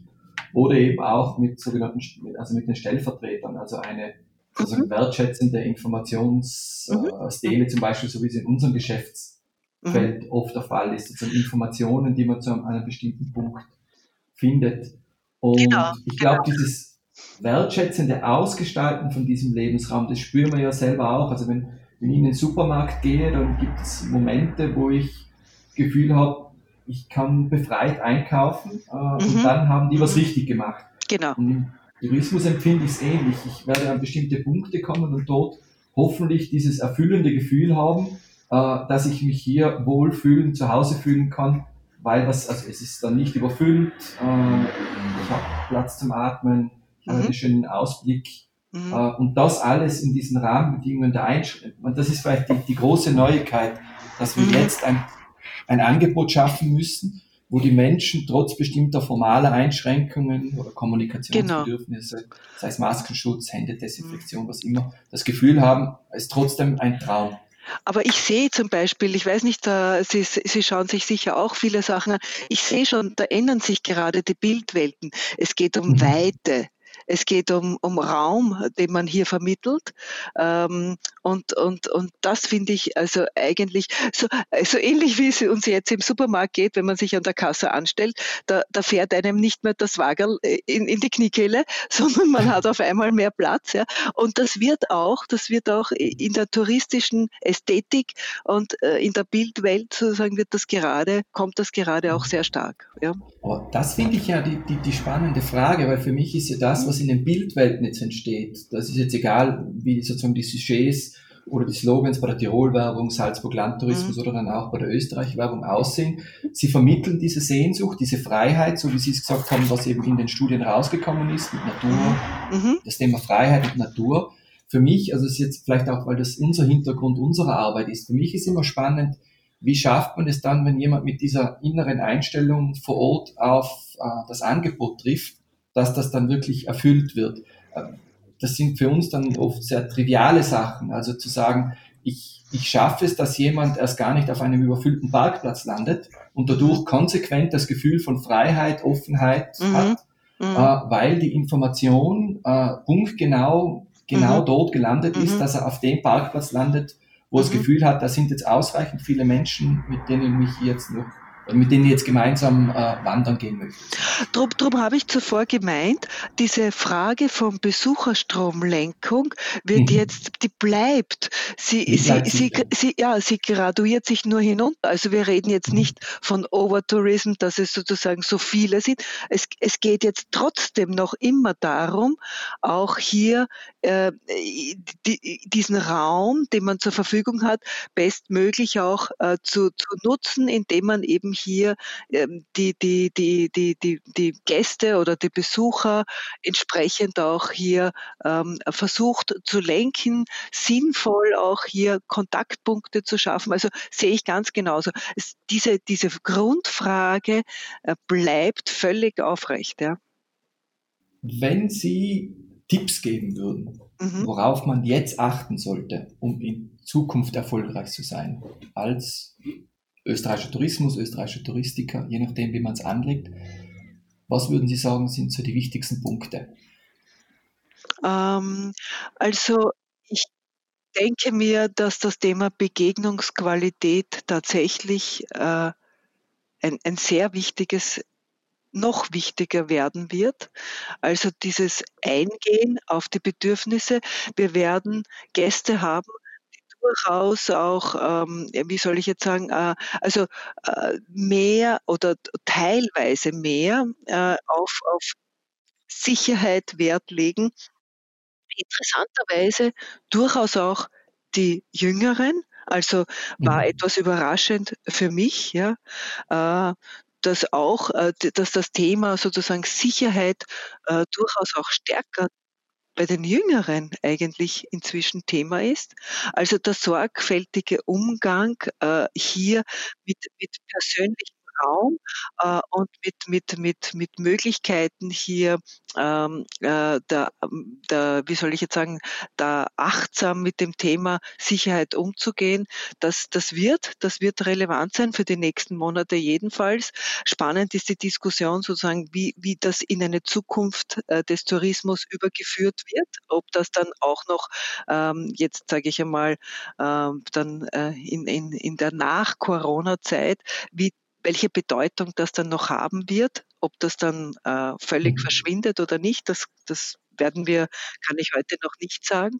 oder eben auch mit sogenannten, also mit den Stellvertretern, also eine sozusagen mhm. wertschätzende Informationsstele, mhm. zum Beispiel, so wie es in unserem Geschäftsfeld mhm. oft der Fall ist, also Informationen, die man zu einem bestimmten Punkt findet. Und genau, ich glaube, genau. dieses wertschätzende Ausgestalten von diesem Lebensraum, das spüren wir ja selber auch. Also wenn, wenn ich in den Supermarkt gehe, dann gibt es Momente, wo ich Gefühl habe, ich kann befreit einkaufen äh, mhm. und dann haben die was richtig gemacht. Genau. Und im Tourismus empfinde ich es ähnlich. Ich werde an bestimmte Punkte kommen und dort hoffentlich dieses erfüllende Gefühl haben, äh, dass ich mich hier wohlfühlen, zu Hause fühlen kann, weil was, also es ist dann nicht überfüllt, äh, ich habe Platz zum Atmen, ich habe mhm. einen schönen Ausblick. Mhm. Äh, und das alles in diesen Rahmenbedingungen der Einschränkung. Und das ist vielleicht die, die große Neuigkeit, dass wir mhm. jetzt ein, ein Angebot schaffen müssen, wo die Menschen trotz bestimmter formaler Einschränkungen oder Kommunikationsbedürfnisse, genau. sei es Maskenschutz, Händedesinfektion, was immer, das Gefühl haben, es ist trotzdem ein Traum. Aber ich sehe zum Beispiel, ich weiß nicht, Sie, Sie schauen sich sicher auch viele Sachen an, ich sehe schon, da ändern sich gerade die Bildwelten. Es geht um mhm. Weite. Es geht um, um Raum, den man hier vermittelt. Ähm, und, und, und das finde ich also eigentlich so, so ähnlich, wie es uns jetzt im Supermarkt geht, wenn man sich an der Kasse anstellt. Da, da fährt einem nicht mehr das Wagel äh, in, in die Kniekehle, (laughs) sondern man hat auf einmal mehr Platz. Ja. Und das wird auch, das wird auch in der touristischen Ästhetik und äh, in der Bildwelt sozusagen wird das gerade, kommt das gerade auch sehr stark. Ja. Oh, das finde ich ja die, die, die spannende Frage, weil für mich ist ja das, was in den Bildwelten jetzt entsteht, das ist jetzt egal, wie sozusagen die Sujets oder die Slogans bei der Tirol-Werbung, Salzburg Landtourismus mhm. oder dann auch bei der Österreich-Werbung aussehen. Sie vermitteln diese Sehnsucht, diese Freiheit, so wie Sie es gesagt haben, was eben in den Studien rausgekommen ist, mit Natur, mhm. das Thema Freiheit und Natur. Für mich, also es ist jetzt vielleicht auch, weil das unser Hintergrund unserer Arbeit ist, für mich ist immer spannend, wie schafft man es dann, wenn jemand mit dieser inneren Einstellung vor Ort auf äh, das Angebot trifft, dass das dann wirklich erfüllt wird. Ähm, das sind für uns dann oft sehr triviale Sachen. Also zu sagen, ich, ich schaffe es, dass jemand erst gar nicht auf einem überfüllten Parkplatz landet und dadurch konsequent das Gefühl von Freiheit, Offenheit mhm. hat, mhm. Äh, weil die Information äh, punktgenau genau mhm. dort gelandet ist, mhm. dass er auf dem Parkplatz landet, wo er das mhm. Gefühl hat, da sind jetzt ausreichend viele Menschen, mit denen ich jetzt noch mit denen ihr jetzt gemeinsam äh, wandern gehen möchtet. Drum, drum habe ich zuvor gemeint, diese Frage von Besucherstromlenkung wird mhm. jetzt, die bleibt. Sie, die sie, sie, sie, ja, sie graduiert sich nur hinunter. Also wir reden jetzt mhm. nicht von Overtourism, dass es sozusagen so viele sind. Es, es geht jetzt trotzdem noch immer darum, auch hier äh, die, diesen Raum, den man zur Verfügung hat, bestmöglich auch äh, zu, zu nutzen, indem man eben hier ähm, die, die, die, die, die, die Gäste oder die Besucher entsprechend auch hier ähm, versucht zu lenken, sinnvoll auch hier Kontaktpunkte zu schaffen. Also sehe ich ganz genauso. Es, diese, diese Grundfrage äh, bleibt völlig aufrecht. Ja. Wenn Sie Tipps geben würden, mhm. worauf man jetzt achten sollte, um in Zukunft erfolgreich zu sein, als österreichischer Tourismus, österreichische Touristiker, je nachdem, wie man es anlegt. Was würden Sie sagen, sind so die wichtigsten Punkte? Ähm, also ich denke mir, dass das Thema Begegnungsqualität tatsächlich äh, ein, ein sehr wichtiges noch wichtiger werden wird. Also dieses Eingehen auf die Bedürfnisse. Wir werden Gäste haben, durchaus auch, ähm, wie soll ich jetzt sagen, äh, also äh, mehr oder teilweise mehr äh, auf, auf Sicherheit Wert legen. Interessanterweise durchaus auch die Jüngeren, also war mhm. etwas überraschend für mich, ja, äh, dass auch, äh, dass das Thema sozusagen Sicherheit äh, durchaus auch stärker bei den Jüngeren eigentlich inzwischen Thema ist. Also der sorgfältige Umgang äh, hier mit, mit persönlichem Raum äh, und mit, mit, mit, mit Möglichkeiten hier ähm, äh, der, der, wie soll ich jetzt sagen, da achtsam mit dem Thema Sicherheit umzugehen. Das, das wird, das wird relevant sein für die nächsten Monate jedenfalls. Spannend ist die Diskussion sozusagen, wie, wie das in eine Zukunft äh, des Tourismus übergeführt wird, ob das dann auch noch ähm, jetzt sage ich einmal ähm, dann äh, in, in, in der Nach-Corona-Zeit, wie welche Bedeutung das dann noch haben wird, ob das dann äh, völlig mhm. verschwindet oder nicht, das, das werden wir, kann ich heute noch nicht sagen.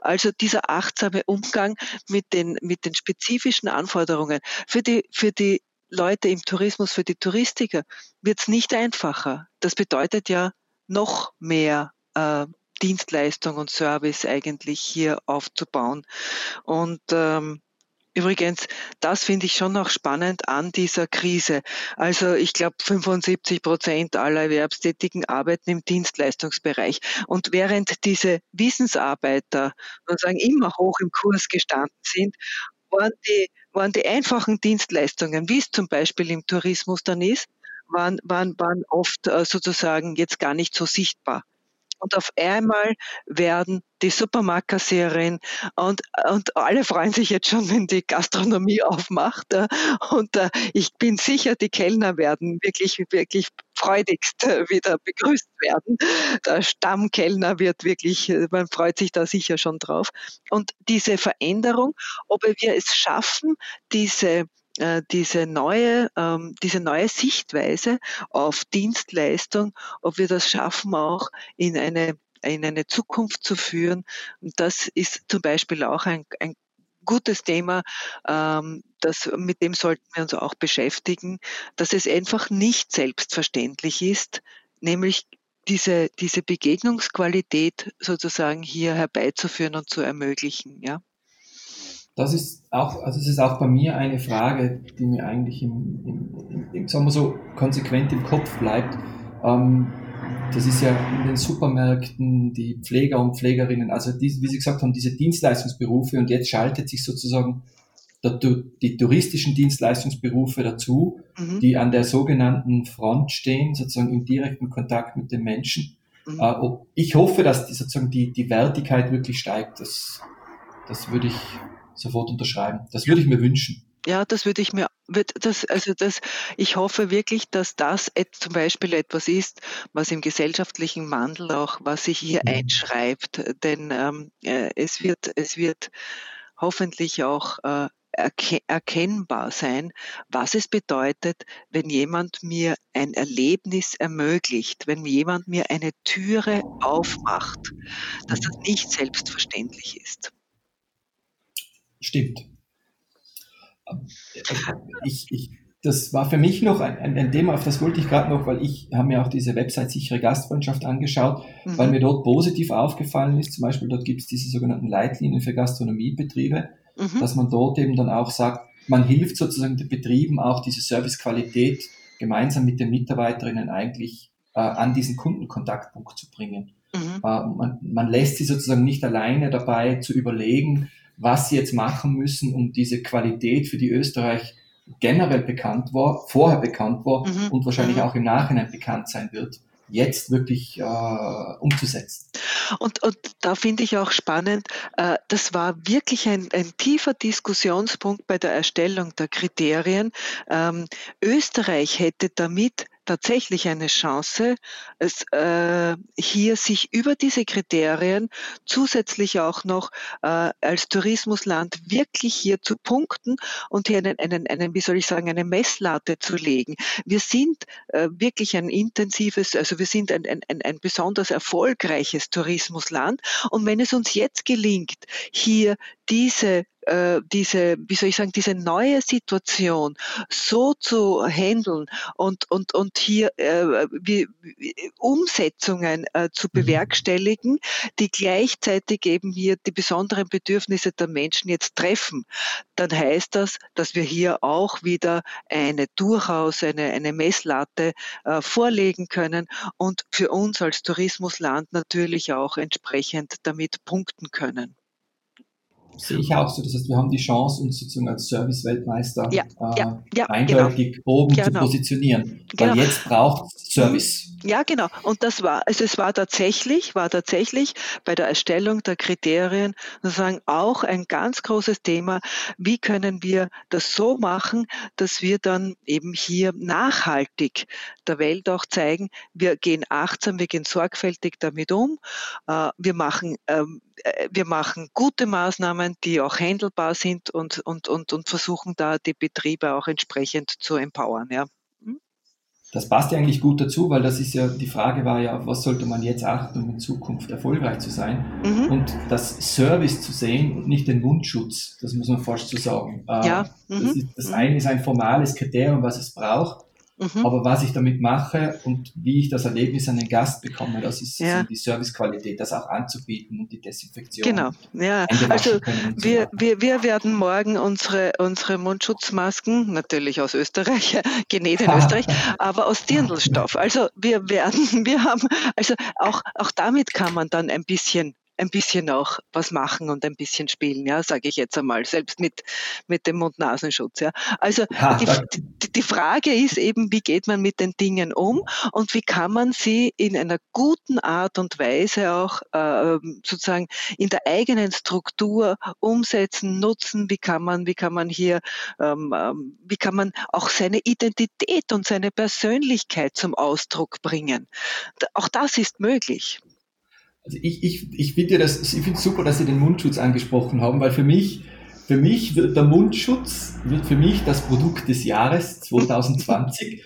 Also dieser achtsame Umgang mit den, mit den spezifischen Anforderungen für die, für die Leute im Tourismus, für die Touristiker wird es nicht einfacher. Das bedeutet ja noch mehr äh, Dienstleistung und Service eigentlich hier aufzubauen. Und ähm, Übrigens, das finde ich schon noch spannend an dieser Krise. Also ich glaube, 75 Prozent aller Erwerbstätigen arbeiten im Dienstleistungsbereich. Und während diese Wissensarbeiter sozusagen immer hoch im Kurs gestanden sind, waren die, waren die einfachen Dienstleistungen, wie es zum Beispiel im Tourismus dann ist, waren, waren, waren oft äh, sozusagen jetzt gar nicht so sichtbar und auf einmal werden die Supermarktkassiererin und, und alle freuen sich jetzt schon, wenn die Gastronomie aufmacht. Äh, und äh, ich bin sicher, die Kellner werden wirklich, wirklich freudigst äh, wieder begrüßt werden. Der Stammkellner wird wirklich, man freut sich da sicher schon drauf. Und diese Veränderung, ob wir es schaffen, diese äh, diese neue, ähm, diese neue Sichtweise auf Dienstleistung, ob wir das schaffen, auch in eine, in eine Zukunft zu führen. Und das ist zum Beispiel auch ein, ein gutes Thema, ähm, das, mit dem sollten wir uns auch beschäftigen, dass es einfach nicht selbstverständlich ist, nämlich diese, diese Begegnungsqualität sozusagen hier herbeizuführen und zu ermöglichen. Ja das ist auch, also es ist auch bei mir eine Frage, die mir eigentlich im, im, im sagen wir so, konsequent im Kopf bleibt. Ähm, das ist ja in den Supermärkten die Pfleger und Pflegerinnen, also die, wie Sie gesagt haben, diese Dienstleistungsberufe und jetzt schaltet sich sozusagen der, die touristischen Dienstleistungsberufe dazu, mhm. die an der sogenannten Front stehen, sozusagen im direkten Kontakt mit den Menschen. Mhm. Äh, ich hoffe, dass die, sozusagen die, die Wertigkeit wirklich steigt. Das, das würde ich sofort unterschreiben. Das würde ich mir wünschen. Ja, das würde ich mir, wird das, also das, ich hoffe wirklich, dass das zum Beispiel etwas ist, was im gesellschaftlichen Wandel auch, was sich hier mhm. einschreibt, denn ähm, äh, es wird, es wird hoffentlich auch äh, erkennbar sein, was es bedeutet, wenn jemand mir ein Erlebnis ermöglicht, wenn jemand mir eine Türe aufmacht, dass das nicht selbstverständlich ist. Stimmt. Ich, ich, das war für mich noch ein, ein Thema, auf das wollte ich gerade noch, weil ich habe mir auch diese Website sichere Gastfreundschaft angeschaut, mhm. weil mir dort positiv aufgefallen ist. Zum Beispiel dort gibt es diese sogenannten Leitlinien für Gastronomiebetriebe, mhm. dass man dort eben dann auch sagt, man hilft sozusagen den Betrieben auch diese Servicequalität gemeinsam mit den Mitarbeiterinnen eigentlich äh, an diesen Kundenkontaktpunkt zu bringen. Mhm. Äh, man, man lässt sie sozusagen nicht alleine dabei zu überlegen, was sie jetzt machen müssen, um diese Qualität, für die Österreich generell bekannt war, vorher bekannt war mhm. und wahrscheinlich mhm. auch im Nachhinein bekannt sein wird, jetzt wirklich äh, umzusetzen. Und, und da finde ich auch spannend, äh, das war wirklich ein, ein tiefer Diskussionspunkt bei der Erstellung der Kriterien. Ähm, Österreich hätte damit tatsächlich eine Chance, es, äh, hier sich über diese Kriterien zusätzlich auch noch äh, als Tourismusland wirklich hier zu punkten und hier einen, einen, einen, wie soll ich sagen, eine Messlatte zu legen. Wir sind äh, wirklich ein intensives, also wir sind ein, ein, ein, besonders erfolgreiches Tourismusland. Und wenn es uns jetzt gelingt, hier diese äh, diese, wie soll ich sagen, diese neue Situation so zu handeln und, und, und hier äh, wie, Umsetzungen äh, zu mhm. bewerkstelligen, die gleichzeitig eben hier die besonderen Bedürfnisse der Menschen jetzt treffen, dann heißt das, dass wir hier auch wieder eine durchaus eine, eine Messlatte äh, vorlegen können und für uns als Tourismusland natürlich auch entsprechend damit punkten können. Sehe ich auch so. Das heißt, wir haben die Chance, uns sozusagen als Service-Weltmeister ja, äh, ja, ja, eindeutig genau. oben genau. zu positionieren. Weil genau. jetzt braucht Service. Ja, genau. Und das war, also es war tatsächlich, war tatsächlich bei der Erstellung der Kriterien sozusagen auch ein ganz großes Thema. Wie können wir das so machen, dass wir dann eben hier nachhaltig der Welt auch zeigen, wir gehen achtsam, wir gehen sorgfältig damit um, äh, wir machen ähm, äh, wir machen gute Maßnahmen, die auch handelbar sind und, und, und, und versuchen da die Betriebe auch entsprechend zu empowern. Ja. Das passt ja eigentlich gut dazu, weil das ist ja, die Frage war ja, auf was sollte man jetzt achten, um in Zukunft erfolgreich zu sein? Mhm. Und das Service zu sehen und nicht den Mundschutz, das muss man fast so sagen. Äh, ja. Mhm. Das, ist, das eine ist ein formales Kriterium, was es braucht. Mhm. Aber was ich damit mache und wie ich das Erlebnis an den Gast bekomme, das ist ja. die Servicequalität, das auch anzubieten und die Desinfektion. Genau, ja. Also wir, so wir, wir werden morgen unsere, unsere Mundschutzmasken, natürlich aus Österreich, (laughs) genäht in (laughs) Österreich, aber aus Dirndlstoff. Also wir werden, (laughs) wir haben, also auch, auch damit kann man dann ein bisschen ein bisschen auch was machen und ein bisschen spielen, ja, sage ich jetzt einmal, selbst mit, mit dem Mund-Nasenschutz. Ja. Also die, die, die, Frage ist eben, wie geht man mit den Dingen um und wie kann man sie in einer guten Art und Weise auch äh, sozusagen in der eigenen Struktur umsetzen, nutzen, wie kann man, wie kann man hier, ähm, ähm wie kann man auch seine Identität und seine Persönlichkeit zum Ausdruck bringen. Auch das ist möglich. Also ich, ich, ich finde das, ich finde super, dass Sie den Mundschutz angesprochen haben, weil für mich, für mich wird der Mundschutz, wird für mich das Produkt des Jahres (laughs) 2020.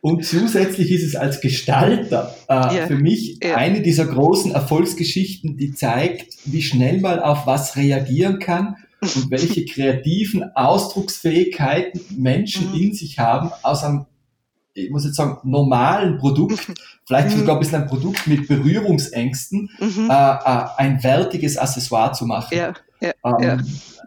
Und zusätzlich ist es als Gestalter äh, ja, für mich ja. eine dieser großen Erfolgsgeschichten, die zeigt, wie schnell man auf was reagieren kann und welche (laughs) kreativen Ausdrucksfähigkeiten Menschen mhm. in sich haben aus einem ich muss jetzt sagen, normalen Produkt, vielleicht sogar ein bisschen ein Produkt mit Berührungsängsten, mhm. äh, äh, ein wertiges Accessoire zu machen. Ja, ja, ähm, ja.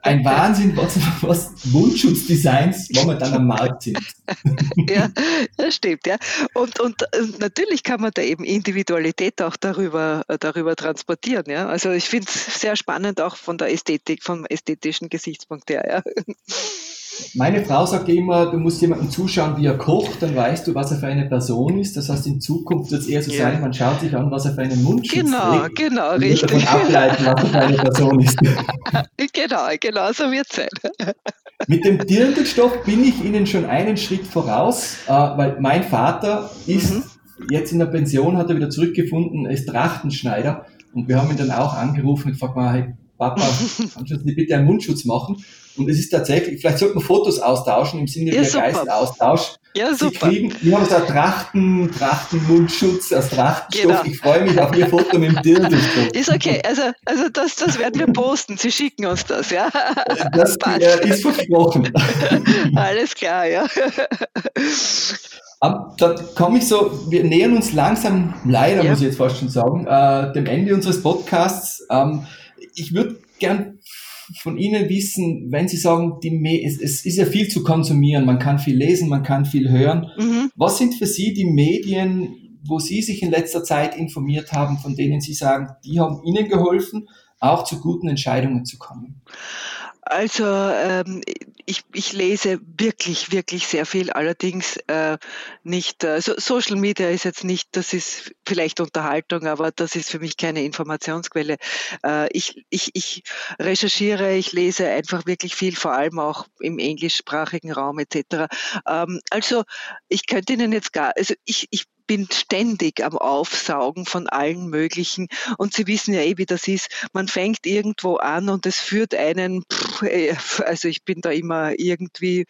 Ein Wahnsinn, was, was Mundschutzdesigns momentan am Markt sind. (laughs) ja, das stimmt, ja. Und, und, und natürlich kann man da eben Individualität auch darüber, darüber transportieren, ja. Also ich finde es sehr spannend auch von der Ästhetik, vom ästhetischen Gesichtspunkt her, ja. Meine Frau sagt immer, du musst jemandem zuschauen, wie er kocht, dann weißt du, was er für eine Person ist. Das heißt, in Zukunft wird es eher so ja. sein, man schaut sich an, was er für einen Mundschutz genau, trägt. Genau, genau, richtig. Und ableiten, was er für eine Person ist. (laughs) genau, genau, so wird es sein. (laughs) Mit dem Dirndlstoff bin ich Ihnen schon einen Schritt voraus, äh, weil mein Vater ist mhm. jetzt in der Pension, hat er wieder zurückgefunden, ist Trachtenschneider. Und wir haben ihn dann auch angerufen und gefragt, hey, Papa, (laughs) kannst du bitte einen Mundschutz machen? Und es ist tatsächlich, vielleicht sollten wir Fotos austauschen im Sinne ja, der Geistaustausch. Ja, super. Sie kriegen, wir haben so Trachten, Trachtenmundschutz aus Trachtenstoff. Genau. Ich freue mich auf Ihr Foto mit dem Dirndlstoff. (laughs) Ist okay. Also, also das, das werden wir posten. Sie schicken uns das, ja? Das äh, ist versprochen. (laughs) Alles klar, ja. Um, da komme ich so, wir nähern uns langsam, leider ja. muss ich jetzt fast schon sagen, äh, dem Ende unseres Podcasts. Ähm, ich würde gern von Ihnen wissen, wenn Sie sagen, die es, es, ist ja viel zu konsumieren, man kann viel lesen, man kann viel hören. Mhm. Was sind für Sie die Medien, wo Sie sich in letzter Zeit informiert haben, von denen Sie sagen, die haben Ihnen geholfen, auch zu guten Entscheidungen zu kommen? Also ähm, ich, ich lese wirklich, wirklich sehr viel, allerdings äh, nicht, äh, so, Social Media ist jetzt nicht, das ist vielleicht Unterhaltung, aber das ist für mich keine Informationsquelle. Äh, ich, ich, ich recherchiere, ich lese einfach wirklich viel, vor allem auch im englischsprachigen Raum etc. Ähm, also ich könnte Ihnen jetzt gar, also ich, ich bin ständig am Aufsaugen von allen möglichen. Und Sie wissen ja eh, wie das ist. Man fängt irgendwo an und es führt einen, äh, also ich bin da immer irgendwie,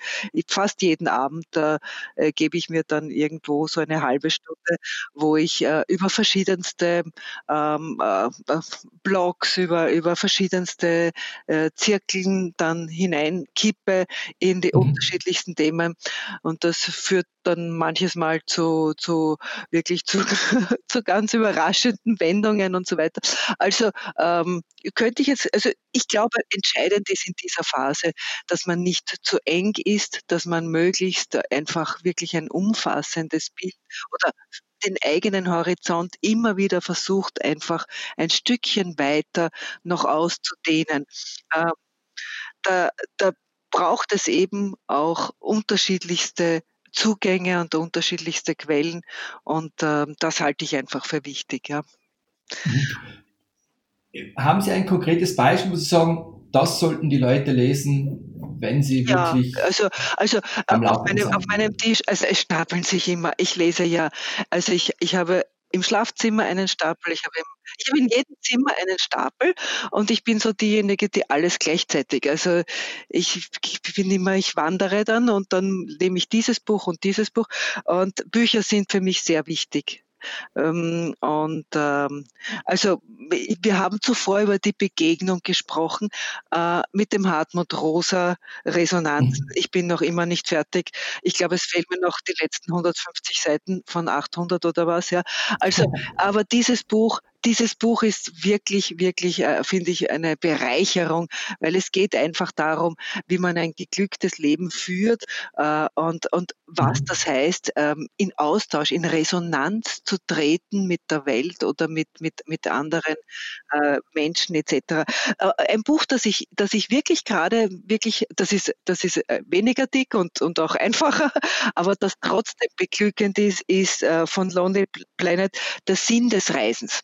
fast jeden Abend äh, äh, gebe ich mir dann irgendwo so eine halbe Stunde, wo ich äh, über verschiedenste ähm, äh, Blogs, über, über verschiedenste äh, Zirkeln dann hineinkippe in die mhm. unterschiedlichsten Themen. Und das führt dann manches Mal zu, zu wirklich zu, (laughs) zu ganz überraschenden Wendungen und so weiter. Also ähm, könnte ich jetzt, also ich glaube, entscheidend ist in dieser Phase, dass man nicht zu eng ist, dass man möglichst einfach wirklich ein umfassendes Bild oder den eigenen Horizont immer wieder versucht, einfach ein Stückchen weiter noch auszudehnen. Ähm, da, da braucht es eben auch unterschiedlichste Zugänge und unterschiedlichste Quellen und äh, das halte ich einfach für wichtig. Ja. Mhm. Haben Sie ein konkretes Beispiel, wo Sie sagen, das sollten die Leute lesen, wenn sie ja, wirklich. Also, also auf meinem, auf meinem Tisch, also es stapeln sich immer. Ich lese ja, also ich, ich habe im Schlafzimmer einen Stapel, ich habe, im, ich habe in jedem Zimmer einen Stapel und ich bin so diejenige, die alles gleichzeitig. Also ich, ich bin immer, ich wandere dann und dann nehme ich dieses Buch und dieses Buch und Bücher sind für mich sehr wichtig. Ähm, und ähm, also wir haben zuvor über die Begegnung gesprochen äh, mit dem Hartmut Rosa Resonanz. Mhm. Ich bin noch immer nicht fertig. Ich glaube, es fehlen mir noch die letzten 150 Seiten von 800 oder was. Ja. Also, aber dieses Buch dieses Buch ist wirklich, wirklich, äh, finde ich, eine Bereicherung, weil es geht einfach darum, wie man ein geglücktes Leben führt äh, und, und was mhm. das heißt, ähm, in Austausch, in Resonanz zu treten mit der Welt oder mit, mit, mit anderen äh, Menschen etc. Ein Buch, das ich, das ich wirklich gerade, wirklich, das ist, das ist weniger dick und, und auch einfacher, (laughs) aber das trotzdem beglückend ist, ist von Lonely Planet der Sinn des Reisens.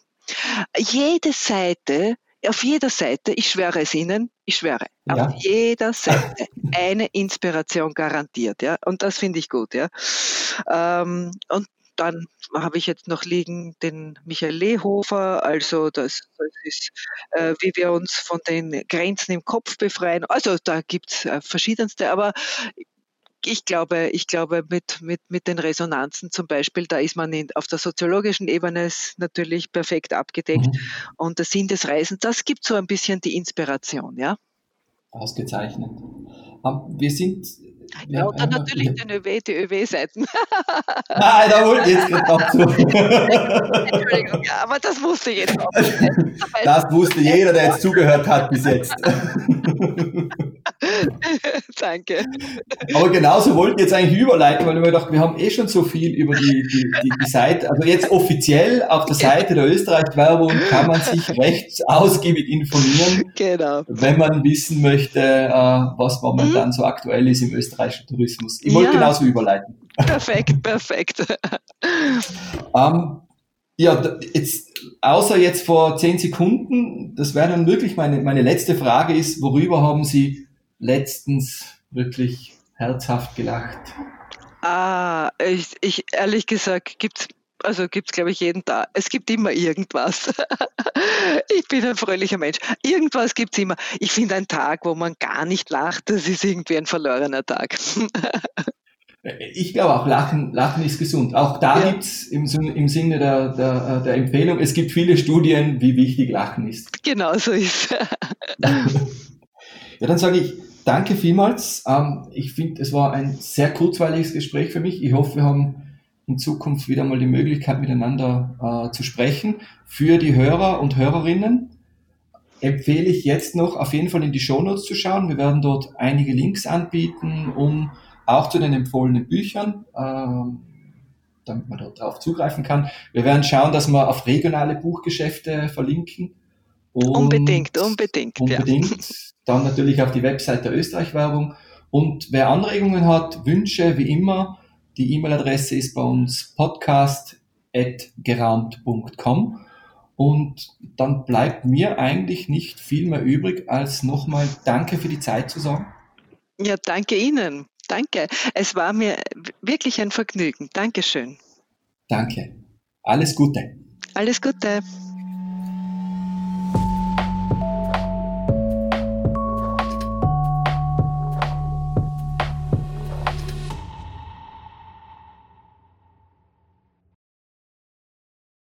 Jede Seite, auf jeder Seite, ich schwöre es Ihnen, ich schwöre, ja. auf jeder Seite eine Inspiration garantiert, ja. Und das finde ich gut, ja. Ähm, und dann habe ich jetzt noch liegen den Michael Lehofer, also das, das ist, äh, wie wir uns von den Grenzen im Kopf befreien. Also da gibt es äh, verschiedenste, aber ich glaube, ich glaube mit, mit, mit den Resonanzen zum Beispiel, da ist man in, auf der soziologischen Ebene natürlich perfekt abgedeckt. Mhm. Und der Sinn des Reisens, das gibt so ein bisschen die Inspiration, ja. Ausgezeichnet. Ähm, wir sind ja, und dann natürlich den ÖW, die ÖW-Seiten. (laughs) Nein, da wollte ich jetzt gerade dazu. (laughs) Entschuldigung, ja, aber das wusste jeder. (laughs) Das wusste jeder, der jetzt zugehört hat bis jetzt. Danke. Aber genauso wollten wir jetzt eigentlich überleiten, weil wir gedacht, wir haben eh schon so viel über die, die, die, die Seite. Also jetzt offiziell auf der Seite der Österreich-Werbung kann man sich recht ausgiebig informieren, genau. wenn man wissen möchte, äh, was momentan mhm. so aktuell ist im österreichischen Tourismus. Ich wollte ja. genauso überleiten. Perfekt, perfekt. ähm, ja, jetzt, außer jetzt vor zehn Sekunden, das wäre dann wirklich meine, meine letzte Frage ist, worüber haben Sie letztens wirklich herzhaft gelacht? Ah, ich, ich ehrlich gesagt gibt's also gibt's glaube ich jeden Tag. Es gibt immer irgendwas. (laughs) ich bin ein fröhlicher Mensch. Irgendwas gibt's immer. Ich finde ein Tag, wo man gar nicht lacht, das ist irgendwie ein verlorener Tag. ich glaube auch, Lachen, Lachen ist gesund. Auch da ja. gibt's im, im Sinne der, der, der Empfehlung, es gibt viele Studien, wie wichtig Lachen ist. Genau so ist. (laughs) ja, dann sage ich, danke vielmals. Ähm, ich finde, es war ein sehr kurzweiliges Gespräch für mich. Ich hoffe, wir haben in Zukunft wieder mal die Möglichkeit, miteinander äh, zu sprechen. Für die Hörer und Hörerinnen empfehle ich jetzt noch auf jeden Fall in die Shownotes zu schauen. Wir werden dort einige Links anbieten, um auch zu den empfohlenen Büchern, äh, damit man dort drauf zugreifen kann. Wir werden schauen, dass wir auf regionale Buchgeschäfte verlinken. unbedingt, unbedingt. Unbedingt. Ja. Dann natürlich auf die Website der Österreich-Werbung. Und wer Anregungen hat, Wünsche, wie immer, die E-Mail-Adresse ist bei uns podcast.geraumt.com. Und dann bleibt mir eigentlich nicht viel mehr übrig, als nochmal Danke für die Zeit zu sagen. Ja, danke Ihnen. Danke. Es war mir wirklich ein Vergnügen. Dankeschön. Danke. Alles Gute. Alles Gute.